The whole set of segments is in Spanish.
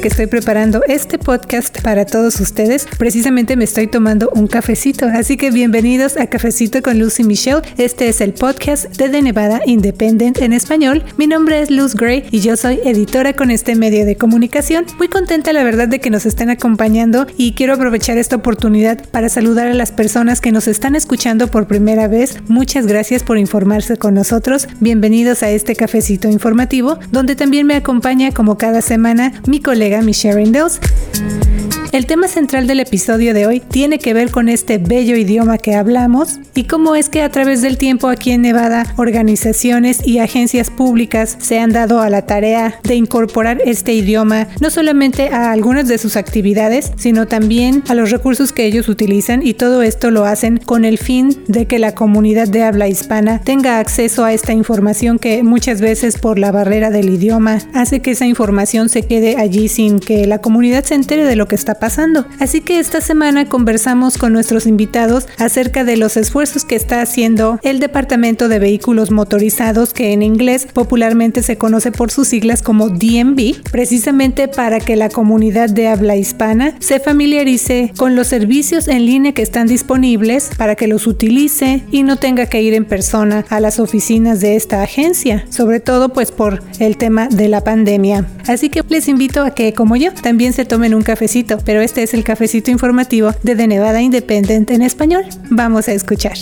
que estoy preparando este podcast para todos ustedes, precisamente me estoy tomando un cafecito. Así que bienvenidos a Cafecito con Lucy Michelle. Este es el podcast de The Nevada Independent en español. Mi nombre es Luz Gray y yo soy editora con este medio de comunicación. Muy contenta la verdad de que nos estén acompañando y quiero aprovechar esta oportunidad para saludar a las personas que nos están escuchando por primera vez. Muchas gracias por informarse con nosotros. Bienvenidos a este cafecito informativo donde también me acompaña como cada semana mi colega Michelle Indells. El tema central del episodio de hoy tiene que ver con este bello idioma que hablamos y cómo es que a través del tiempo aquí en Nevada organizaciones y agencias públicas se han dado a la tarea de incorporar este idioma no solamente a algunas de sus actividades, sino también a los recursos que ellos utilizan y todo esto lo hacen con el fin de que la comunidad de habla hispana tenga acceso a esta información que muchas veces por la barrera del idioma hace que esa información se quede allí sin que la comunidad se entere de lo que está pasando. Así que esta semana conversamos con nuestros invitados acerca de los esfuerzos que está haciendo el Departamento de Vehículos Motorizados, que en inglés popularmente se conoce por sus siglas como DMV, precisamente para que la comunidad de habla hispana se familiarice con los servicios en línea que están disponibles para que los utilice y no tenga que ir en persona a las oficinas de esta agencia, sobre todo pues por el tema de la pandemia. Así que les invito a que como yo también se tomen un cafecito pero este es el cafecito informativo de The Nevada Independent en español. Vamos a escuchar.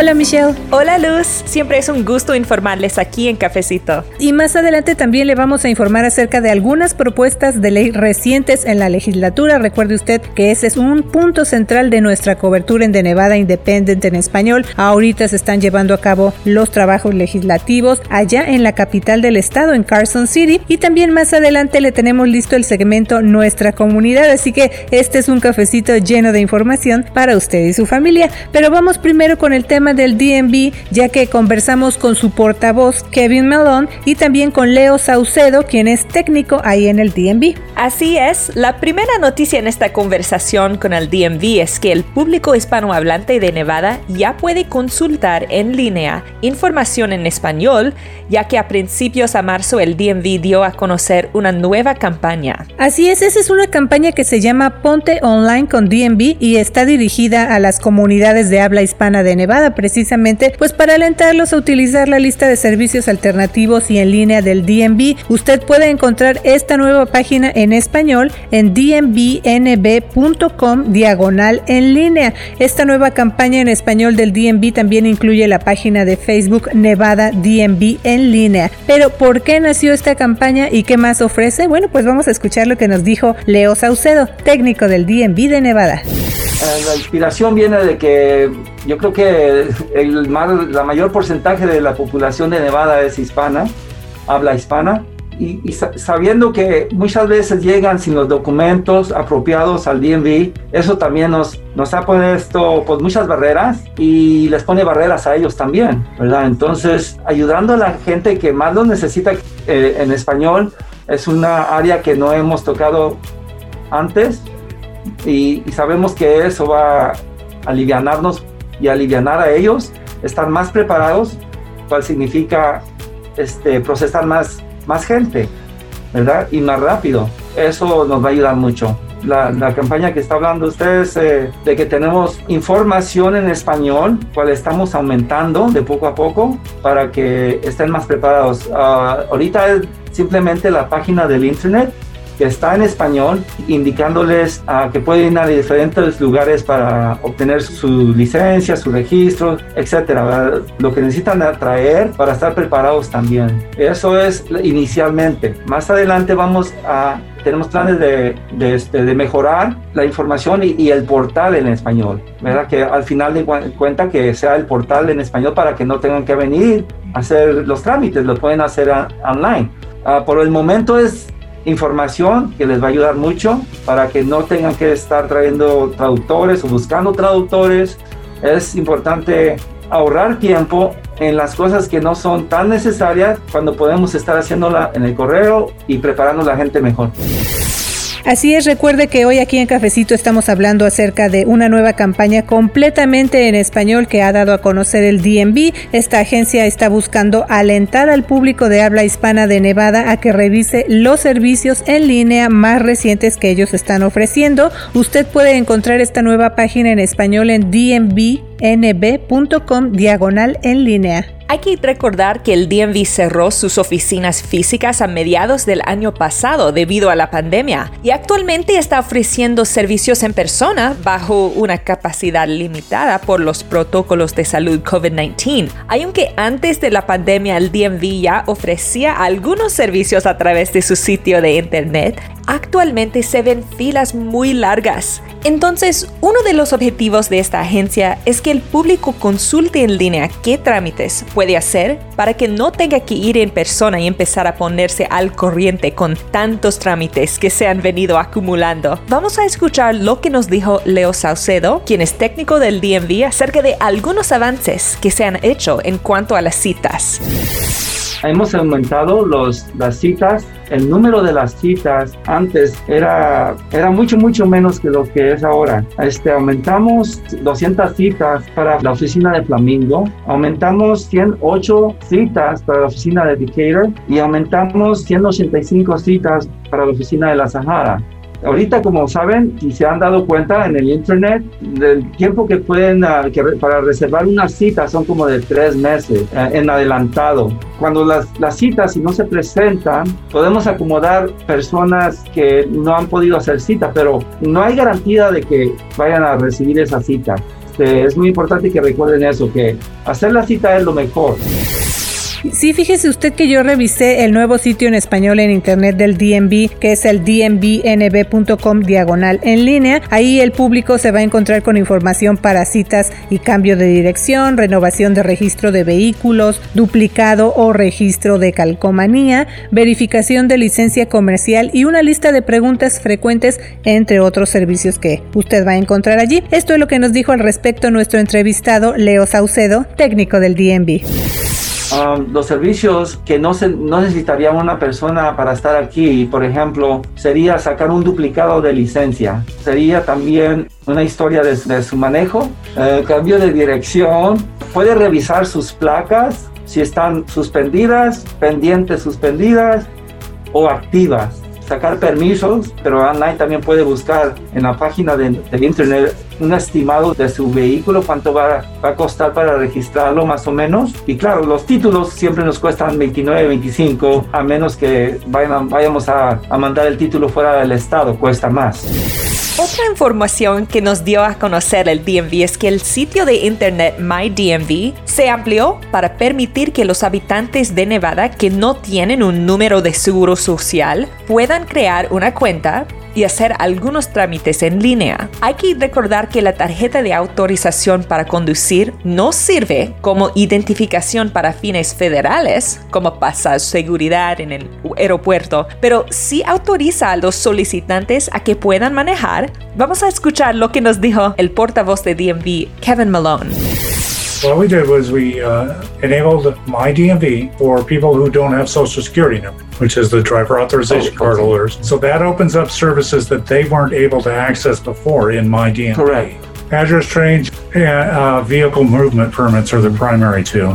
Hola Michelle. Hola Luz, siempre es un gusto informarles aquí en Cafecito. Y más adelante también le vamos a informar acerca de algunas propuestas de ley recientes en la legislatura. Recuerde usted que ese es un punto central de nuestra cobertura en De Nevada Independent en español. Ahorita se están llevando a cabo los trabajos legislativos allá en la capital del estado, en Carson City. Y también más adelante le tenemos listo el segmento Nuestra Comunidad. Así que este es un cafecito lleno de información para usted y su familia. Pero vamos primero con el tema del DMV, ya que conversamos con su portavoz Kevin Malone y también con Leo Saucedo, quien es técnico ahí en el DMV. Así es, la primera noticia en esta conversación con el DMV es que el público hispanohablante de Nevada ya puede consultar en línea información en español, ya que a principios a marzo el DMV dio a conocer una nueva campaña. Así es, esa es una campaña que se llama Ponte Online con DMV y está dirigida a las comunidades de habla hispana de Nevada precisamente pues para alentarlos a utilizar la lista de servicios alternativos y en línea del DMV. Usted puede encontrar esta nueva página en español en dmbnb.com diagonal en línea. Esta nueva campaña en español del DMV también incluye la página de Facebook Nevada DMV en línea. Pero ¿por qué nació esta campaña y qué más ofrece? Bueno, pues vamos a escuchar lo que nos dijo Leo Saucedo, técnico del DMV de Nevada. Eh, la inspiración viene de que yo creo que el, la mayor porcentaje de la población de Nevada es hispana, habla hispana, y, sabiendo que muchas veces llegan sin los documentos apropiados al DMV, eso también nos, nos ha puesto pues, muchas barreras y les pone barreras a ellos también, ¿verdad? Entonces, ayudando a la gente que más lo necesita eh, en español, es una área que no hemos tocado antes y, sabemos que eso va a aliviarnos y aliviar a ellos, estar más preparados, cual significa este, procesar más, más gente, ¿verdad? Y más rápido. Eso nos va a ayudar mucho. La, la campaña que está hablando ustedes eh, de que tenemos información en español, cual estamos aumentando de poco a poco para que estén más preparados. Uh, ahorita es simplemente la página del internet que está en español, indicándoles a que pueden ir a diferentes lugares para obtener su licencia, su registro, etcétera. Lo que necesitan traer para estar preparados también. Eso es inicialmente. Más adelante vamos a tenemos planes de, de, este, de, mejorar la información y, y, el portal en español, ¿verdad? Que al final de cuenta que sea el portal en español para que no tengan que venir a hacer los trámites, lo pueden hacer online. Uh, por el momento es información que les va a ayudar mucho para que no tengan que estar trayendo traductores o buscando traductores. Es importante ahorrar tiempo en las cosas que no son tan necesarias cuando podemos estar haciéndola en el correo y preparando a la gente mejor. Así es, recuerde que hoy aquí en Cafecito estamos hablando acerca de una nueva campaña completamente en español que ha dado a conocer el DMV. Esta agencia está buscando alentar al público de habla hispana de Nevada a que revise los servicios en línea más recientes que ellos están ofreciendo. Usted puede encontrar esta nueva página en español en dmbnb.com diagonal en línea. Hay que recordar que el DMV cerró sus oficinas físicas a mediados del año pasado debido a la pandemia y actualmente está ofreciendo servicios en persona bajo una capacidad limitada por los protocolos de salud COVID-19. Aunque antes de la pandemia el DMV ya ofrecía algunos servicios a través de su sitio de internet, actualmente se ven filas muy largas. Entonces, uno de los objetivos de esta agencia es que el público consulte en línea qué trámites puede hacer para que no tenga que ir en persona y empezar a ponerse al corriente con tantos trámites que se han venido acumulando. Vamos a escuchar lo que nos dijo Leo Saucedo, quien es técnico del DMV, acerca de algunos avances que se han hecho en cuanto a las citas. Hemos aumentado los, las citas el número de las citas antes era, era mucho, mucho menos que lo que es ahora. Este, aumentamos 200 citas para la oficina de Flamingo, aumentamos 108 citas para la oficina de Decatur y aumentamos 185 citas para la oficina de la Sahara. Ahorita, como saben, y se han dado cuenta en el Internet, del tiempo que pueden, ah, para reservar una cita son como de tres meses eh, en adelantado. Cuando las, las citas, si no se presentan, podemos acomodar personas que no han podido hacer cita, pero no hay garantía de que vayan a recibir esa cita. Este, es muy importante que recuerden eso, que hacer la cita es lo mejor. Sí, fíjese usted que yo revisé el nuevo sitio en español en internet del DMV, que es el dmbnb.com diagonal en línea. Ahí el público se va a encontrar con información para citas y cambio de dirección, renovación de registro de vehículos, duplicado o registro de calcomanía, verificación de licencia comercial y una lista de preguntas frecuentes, entre otros servicios que usted va a encontrar allí. Esto es lo que nos dijo al respecto nuestro entrevistado Leo Saucedo, técnico del DMV. Um, los servicios que no, se, no necesitaría una persona para estar aquí, por ejemplo, sería sacar un duplicado de licencia, sería también una historia de, su manejo, eh, cambio de dirección, puede revisar sus placas si están suspendidas, pendientes suspendidas o activas. Sacar permisos, pero online también puede buscar en la página de, del internet un estimado de su vehículo, cuánto va, va, a costar para registrarlo más o menos. Y claro, los títulos siempre nos cuestan 29, 25, a menos que vayan, vayamos a, a mandar el título fuera del estado, cuesta más. Otra información que nos dio a conocer el DMV es que el sitio de internet MyDMV se amplió para permitir que los habitantes de Nevada que no tienen un número de seguro social puedan crear una cuenta y hacer algunos trámites en línea. Hay que recordar que la tarjeta de autorización para conducir no sirve como identificación para fines federales, como pasar seguridad en el aeropuerto, pero sí autoriza a los solicitantes a que puedan manejar. Vamos a escuchar lo que nos dijo el portavoz de DMV, Kevin Malone. What we did was we uh, enabled my DMV for people who don't have Social Security number, which is the driver authorization oh, card okay. holders. So that opens up services that they weren't able to access before in my DMV. Correct. Address change and uh, vehicle movement permits are the primary two.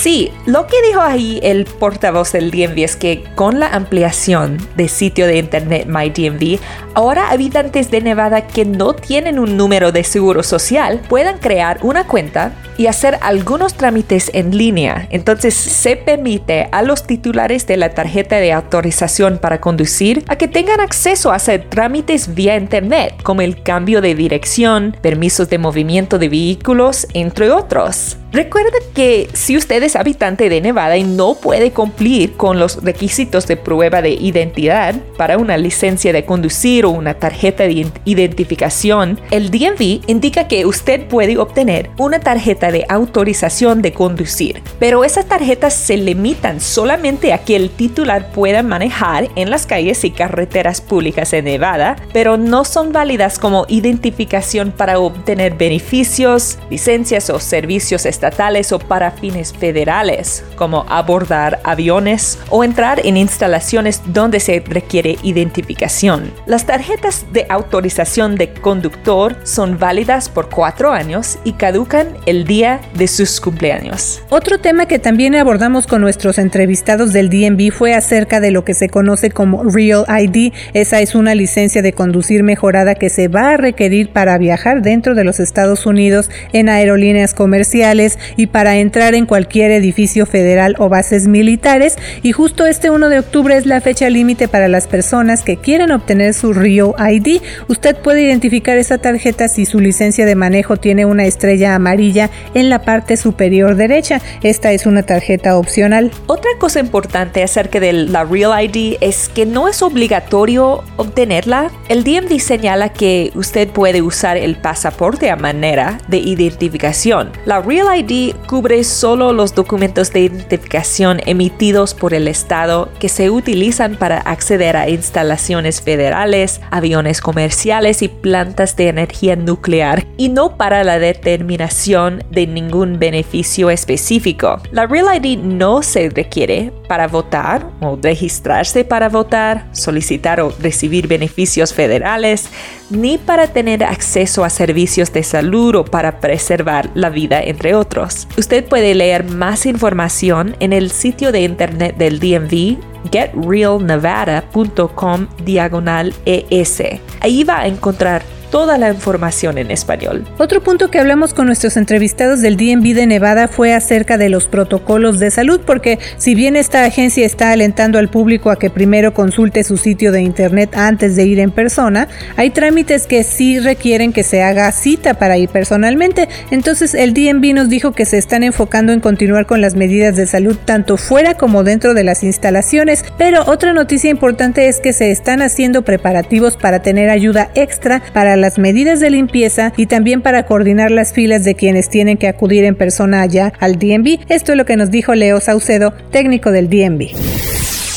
Sí, lo que dijo ahí el portavoz del DMV es que con la ampliación de sitio de internet MyDMV, ahora habitantes de Nevada que no tienen un número de seguro social puedan crear una cuenta y hacer algunos trámites en línea. Entonces se permite a los titulares de la tarjeta de autorización para conducir a que tengan acceso a hacer trámites vía internet, como el cambio de dirección, permisos de movimiento de vehículos, entre otros. Recuerda que si usted es habitante de Nevada y no puede cumplir con los requisitos de prueba de identidad para una licencia de conducir o una tarjeta de identificación, el DMV indica que usted puede obtener una tarjeta de autorización de conducir. Pero esas tarjetas se limitan solamente a que el titular pueda manejar en las calles y carreteras públicas de Nevada, pero no son válidas como identificación para obtener beneficios, licencias o servicios estatales o para fines federales, como abordar aviones o entrar en instalaciones donde se requiere identificación. Las tarjetas de autorización de conductor son válidas por cuatro años y caducan el día de sus cumpleaños. Otro tema que también abordamos con nuestros entrevistados del DMV fue acerca de lo que se conoce como Real ID. Esa es una licencia de conducir mejorada que se va a requerir para viajar dentro de los Estados Unidos en aerolíneas comerciales y para entrar en cualquier edificio federal o bases militares. Y justo este 1 de octubre es la fecha límite para las personas que quieren obtener su Real ID. Usted puede identificar esa tarjeta si su licencia de manejo tiene una estrella amarilla en la parte superior derecha. Esta es una tarjeta opcional. Otra cosa importante acerca de la Real ID es que no es obligatorio obtenerla. El DMV señala que usted puede usar el pasaporte a manera de identificación. La Real ID cubre solo los documentos de identificación emitidos por el Estado que se utilizan para acceder a instalaciones federales, aviones comerciales y plantas de energía nuclear y no para la determinación de ningún beneficio específico. La Real ID no se requiere para votar o registrarse para votar, solicitar o recibir beneficios federales, ni para tener acceso a servicios de salud o para preservar la vida, entre otros. Usted puede leer más información en el sitio de internet del DMV getrealnevada.com diagonal ES. Ahí va a encontrar toda la información en español. Otro punto que hablamos con nuestros entrevistados del DMV de Nevada fue acerca de los protocolos de salud, porque si bien esta agencia está alentando al público a que primero consulte su sitio de internet antes de ir en persona, hay trámites que sí requieren que se haga cita para ir personalmente. Entonces el DMV nos dijo que se están enfocando en continuar con las medidas de salud tanto fuera como dentro de las instalaciones, pero otra noticia importante es que se están haciendo preparativos para tener ayuda extra para las medidas de limpieza y también para coordinar las filas de quienes tienen que acudir en persona allá al DMV. Esto es lo que nos dijo Leo Saucedo, técnico del DMV.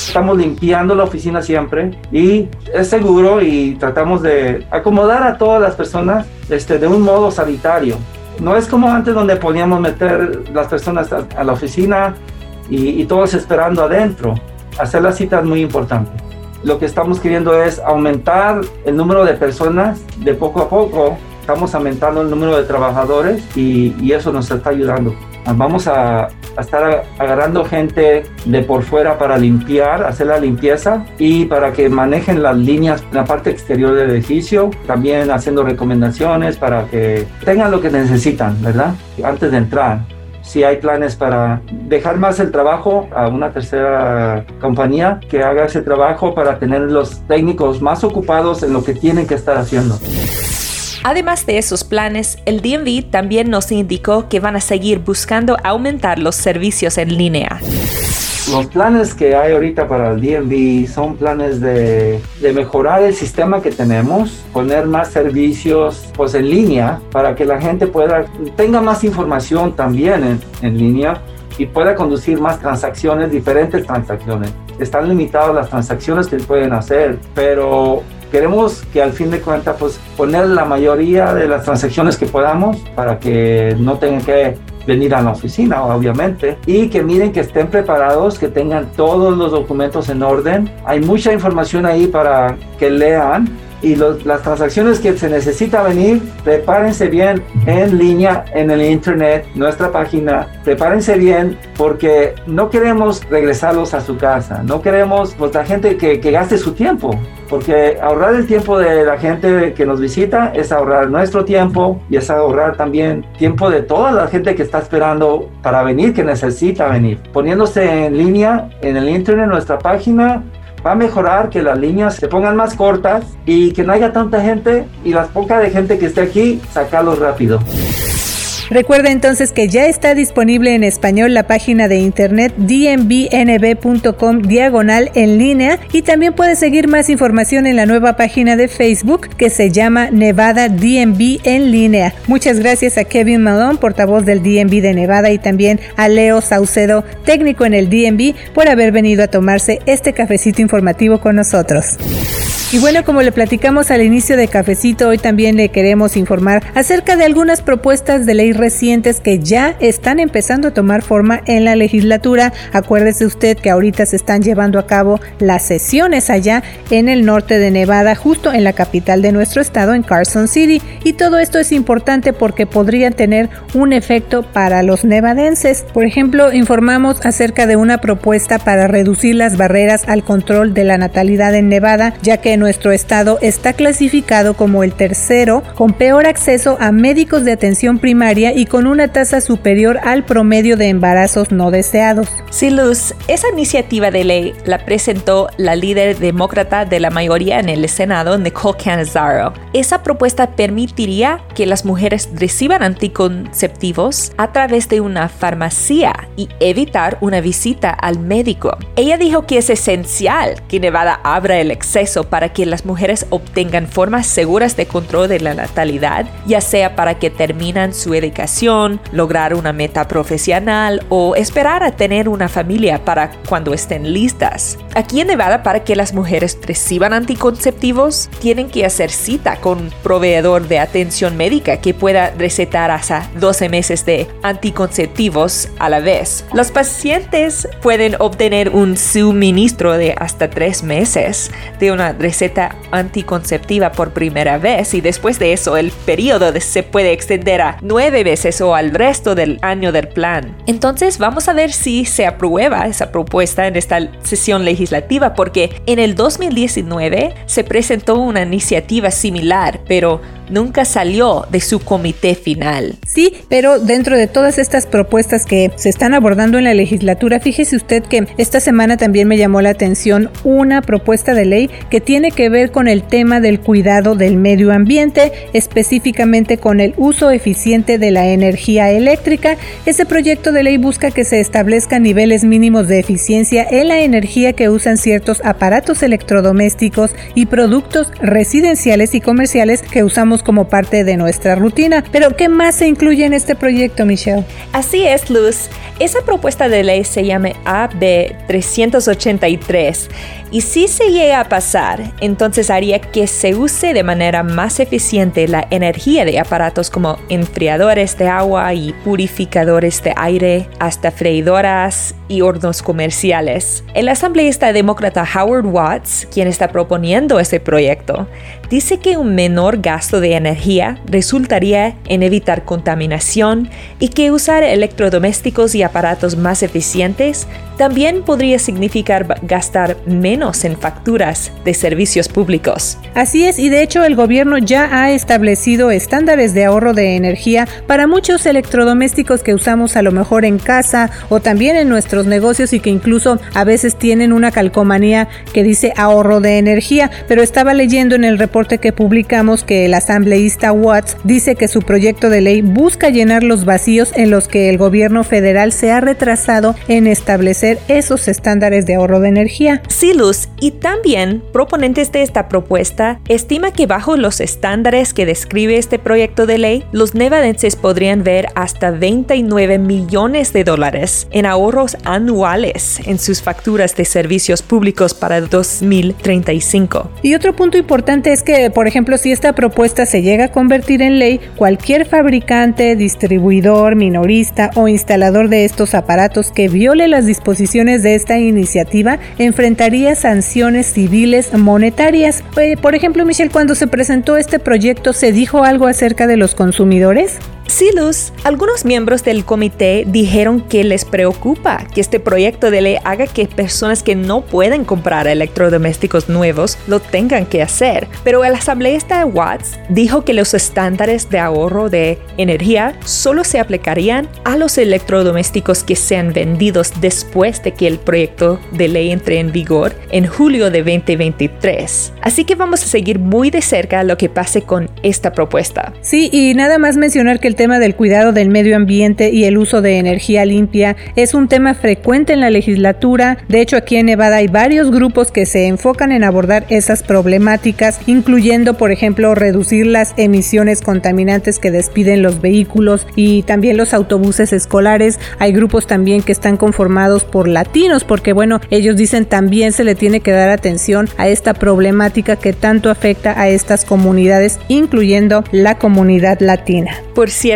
Estamos limpiando la oficina siempre y es seguro y tratamos de acomodar a todas las personas este, de un modo sanitario. No es como antes donde podíamos meter las personas a, la oficina y, y todos esperando adentro. Hacer la cita es muy importante lo que estamos queriendo es aumentar el número de personas de poco a poco. Estamos aumentando el número de trabajadores y, eso nos está ayudando. Vamos a, estar agarrando gente de por fuera para limpiar, hacer la limpieza y para que manejen las líneas en la parte exterior del edificio. También haciendo recomendaciones para que tengan lo que necesitan, ¿verdad? Antes de entrar si hay planes para dejar más el trabajo a una tercera compañía que haga ese trabajo para tener los técnicos más ocupados en lo que tienen que estar haciendo. Además de esos planes, el DMV también nos indicó que van a seguir buscando aumentar los servicios en línea. Los planes que hay ahorita para el DMV son planes de, mejorar el sistema que tenemos, poner más servicios pues, en línea para que la gente pueda, tenga más información también en, en línea y pueda conducir más transacciones, diferentes transacciones. Están limitadas las transacciones que pueden hacer, pero queremos que al fin de cuentas pues poner la mayoría de las transacciones que podamos para que no tengan que venir a la oficina, obviamente, y que miren que estén preparados, que tengan todos los documentos en orden. Hay mucha información ahí para que lean y las transacciones que se necesita venir, prepárense bien en línea, en el internet, nuestra página, prepárense bien porque no queremos regresarlos a su casa, no queremos pues la gente que, que gaste su tiempo, porque ahorrar el tiempo de la gente que nos visita es ahorrar nuestro tiempo y es ahorrar también tiempo de toda la gente que está esperando para venir, que necesita venir. Poniéndose en línea en el internet, nuestra página, va a mejorar que las líneas se pongan más cortas y que no haya tanta gente y las pocas de gente que esté aquí, sacarlos rápido. Recuerda entonces que ya está disponible en español la página de internet dmbnb.com diagonal en línea y también puedes seguir más información en la nueva página de Facebook que se llama Nevada DMV en línea. Muchas gracias a Kevin Malone, portavoz del DMV de Nevada y también a Leo Saucedo, técnico en el DMV, por haber venido a tomarse este cafecito informativo con nosotros. Y bueno, como le platicamos al inicio de Cafecito, hoy también le queremos informar acerca de algunas propuestas de ley recientes que ya están empezando a tomar forma en la legislatura. Acuérdese usted que ahorita se están llevando a cabo las sesiones allá en el norte de Nevada, justo en la capital de nuestro estado, en Carson City. Y todo esto es importante porque podría tener un efecto para los nevadenses. Por ejemplo, informamos acerca de una propuesta para reducir las barreras al control de la natalidad en Nevada, ya que nuestro estado está clasificado como el tercero con peor acceso a médicos de atención primaria y con una tasa superior al promedio de embarazos no deseados. Sí, Luz, esa iniciativa de ley la presentó la líder demócrata de la mayoría en el Senado, Nicole Canizaro. Esa propuesta permitiría que las mujeres reciban anticonceptivos a través de una farmacia y evitar una visita al médico. Ella dijo que es esencial que Nevada abra el acceso para que las mujeres obtengan formas seguras de control de la natalidad, ya sea para que terminan su educación, lograr una meta profesional o esperar a tener una familia para cuando estén listas. Aquí en Nevada, para que las mujeres reciban anticonceptivos, tienen que hacer cita con un proveedor de atención médica que pueda recetar hasta 12 meses de anticonceptivos a la vez. Los pacientes pueden obtener un suministro de hasta 3 meses de una receta anticonceptiva por primera vez y después de eso el periodo se puede extender a 9 veces o al resto del año del plan. Entonces vamos a ver si se aprueba esa propuesta en esta sesión legislativa porque en el 2019 se presentó una iniciativa similar, pero nunca salió de su comité final. Sí, pero dentro de todas estas propuestas que se están abordando en la legislatura, fíjese usted que esta semana también me llamó la atención una propuesta de ley que tiene que ver con el tema del cuidado del medio ambiente, específicamente con el uso eficiente de la energía eléctrica. Ese proyecto de ley busca que se establezcan niveles mínimos de eficiencia en la energía que usan ciertos aparatos electrodomésticos y productos residenciales y comerciales que usamos como parte de nuestra rutina. Pero, ¿qué más se incluye en este proyecto, Michelle? Así es, Luz. Esa propuesta de ley se llama AB 383 y si se llega a pasar, entonces haría que se use de manera más eficiente la energía de aparatos como enfriadores de agua y purificadores de aire, hasta freidoras y hornos comerciales. El asambleísta demócrata Howard Watts, quien está proponiendo ese proyecto, dice que un menor gasto de energía resultaría en evitar contaminación y que usar electrodomésticos y aparatos más eficientes también podría significar gastar menos en facturas de servicios públicos. Así es, y de hecho el gobierno ya ha establecido estándares de ahorro de energía para muchos electrodomésticos que usamos a lo mejor en casa o también en nuestros negocios y que incluso a veces tienen una calcomanía que dice ahorro de energía, pero estaba leyendo en el reporte que publicamos que el asambleísta Watts dice que su proyecto de ley busca llenar los vacíos en los que el gobierno federal se ha retrasado en establecer esos estándares de ahorro de energía. Silus y también proponentes de esta propuesta estima que bajo los estándares que describe este proyecto de ley, los nevadenses podrían ver hasta 29 millones de dólares en ahorros anuales en sus facturas de servicios públicos para 2035. Y otro punto importante es que, por ejemplo, si esta propuesta se llega a convertir en ley, cualquier fabricante, distribuidor, minorista o instalador de estos aparatos que viole las disposiciones de esta iniciativa enfrentaría sanciones civiles monetarias. Eh, por ejemplo, Michelle, cuando se presentó este proyecto, ¿se dijo algo acerca de los consumidores? Sí, Luz, algunos miembros del comité dijeron que les preocupa que este proyecto de ley haga que personas que no pueden comprar electrodomésticos nuevos lo tengan que hacer. Pero el asambleísta Watts dijo que los estándares de ahorro de energía solo se aplicarían a los electrodomésticos que sean vendidos después de que el proyecto de ley entre en vigor en julio de 2023. Así que vamos a seguir muy de cerca lo que pase con esta propuesta. Sí, y nada más mencionar que el tema del cuidado del medio ambiente y el uso de energía limpia es un tema frecuente en la legislatura. De hecho, aquí en Nevada hay varios grupos que se enfocan en abordar esas problemáticas, incluyendo, por ejemplo, reducir las emisiones contaminantes que despiden los vehículos y también los autobuses escolares. Hay grupos también que están conformados por latinos, porque bueno, ellos dicen también se le tiene que dar atención a esta problemática que tanto afecta a estas comunidades, incluyendo la comunidad latina. Por cierto,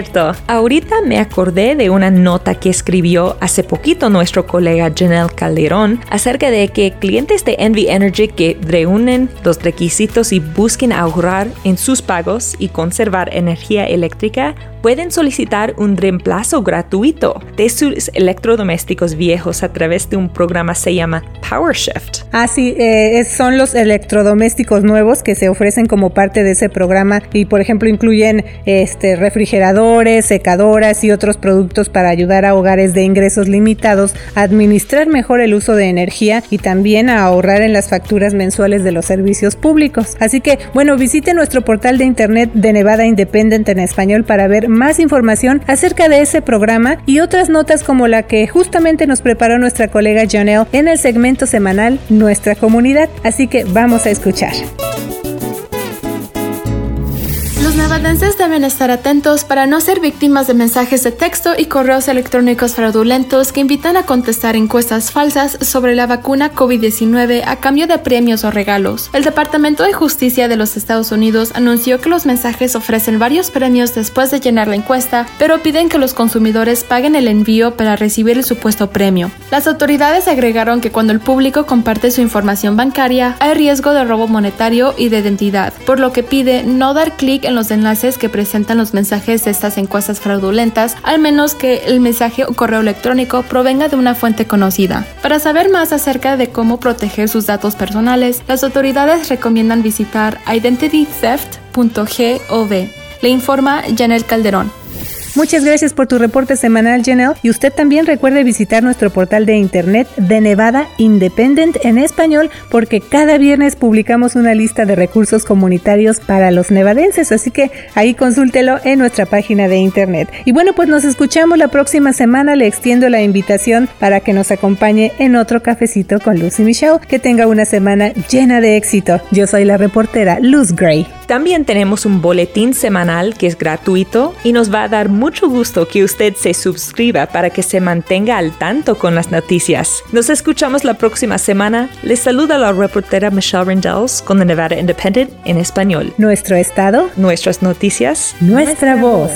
ahorita me acordé de una nota que escribió hace poquito nuestro colega Janelle Calderón acerca de que clientes de Envy Energy que reúnen los requisitos y busquen ahorrar en sus pagos y conservar energía eléctrica pueden solicitar un reemplazo gratuito de sus electrodomésticos viejos a través de un programa se llama PowerShift. Ah, sí, eh, son los electrodomésticos nuevos que se ofrecen como parte de ese programa y, por ejemplo, incluyen este, refrigeradores, secadoras y otros productos para ayudar a hogares de ingresos limitados a administrar mejor el uso de energía y también a ahorrar en las facturas mensuales de los servicios públicos. Así que, bueno, visite nuestro portal de internet de Nevada Independent en español para ver más información acerca de ese programa y otras notas como la que justamente nos preparó nuestra colega Janelle en el segmento semanal Nuestra Comunidad. Así que vamos a escuchar. Los nevadenses deben estar atentos para no ser víctimas de mensajes de texto y correos electrónicos fraudulentos que invitan a contestar encuestas falsas sobre la vacuna COVID-19 a cambio de premios o regalos. El Departamento de Justicia de los Estados Unidos anunció que los mensajes ofrecen varios premios después de llenar la encuesta, pero piden que los consumidores paguen el envío para recibir el supuesto premio. Las autoridades agregaron que cuando el público comparte su información bancaria, hay riesgo de robo monetario y de identidad, por lo que pide no dar clic en los enlaces que presentan los mensajes de estas encuestas fraudulentas, al menos que el mensaje o correo electrónico provenga de una fuente conocida. Para saber más acerca de cómo proteger sus datos personales, las autoridades recomiendan visitar identitytheft.gov. Le informa Janel Calderón. Muchas gracias por tu reporte semanal, Janelle. Y usted también recuerde visitar nuestro portal de internet de Nevada Independent en español, porque cada viernes publicamos una lista de recursos comunitarios para los nevadenses. Así que ahí consúltelo en nuestra página de internet. Y bueno, pues nos escuchamos la próxima semana. Le extiendo la invitación para que nos acompañe en otro cafecito con Lucy Michelle. Que tenga una semana llena de éxito. Yo soy la reportera Luz Gray. También tenemos un boletín semanal que es gratuito y nos va a dar mucho gusto que usted se suscriba para que se mantenga al tanto con las noticias. Nos escuchamos la próxima semana. Les saluda la reportera Michelle Rendells con The Nevada Independent en español. Nuestro estado, nuestras noticias, nuestra, voz.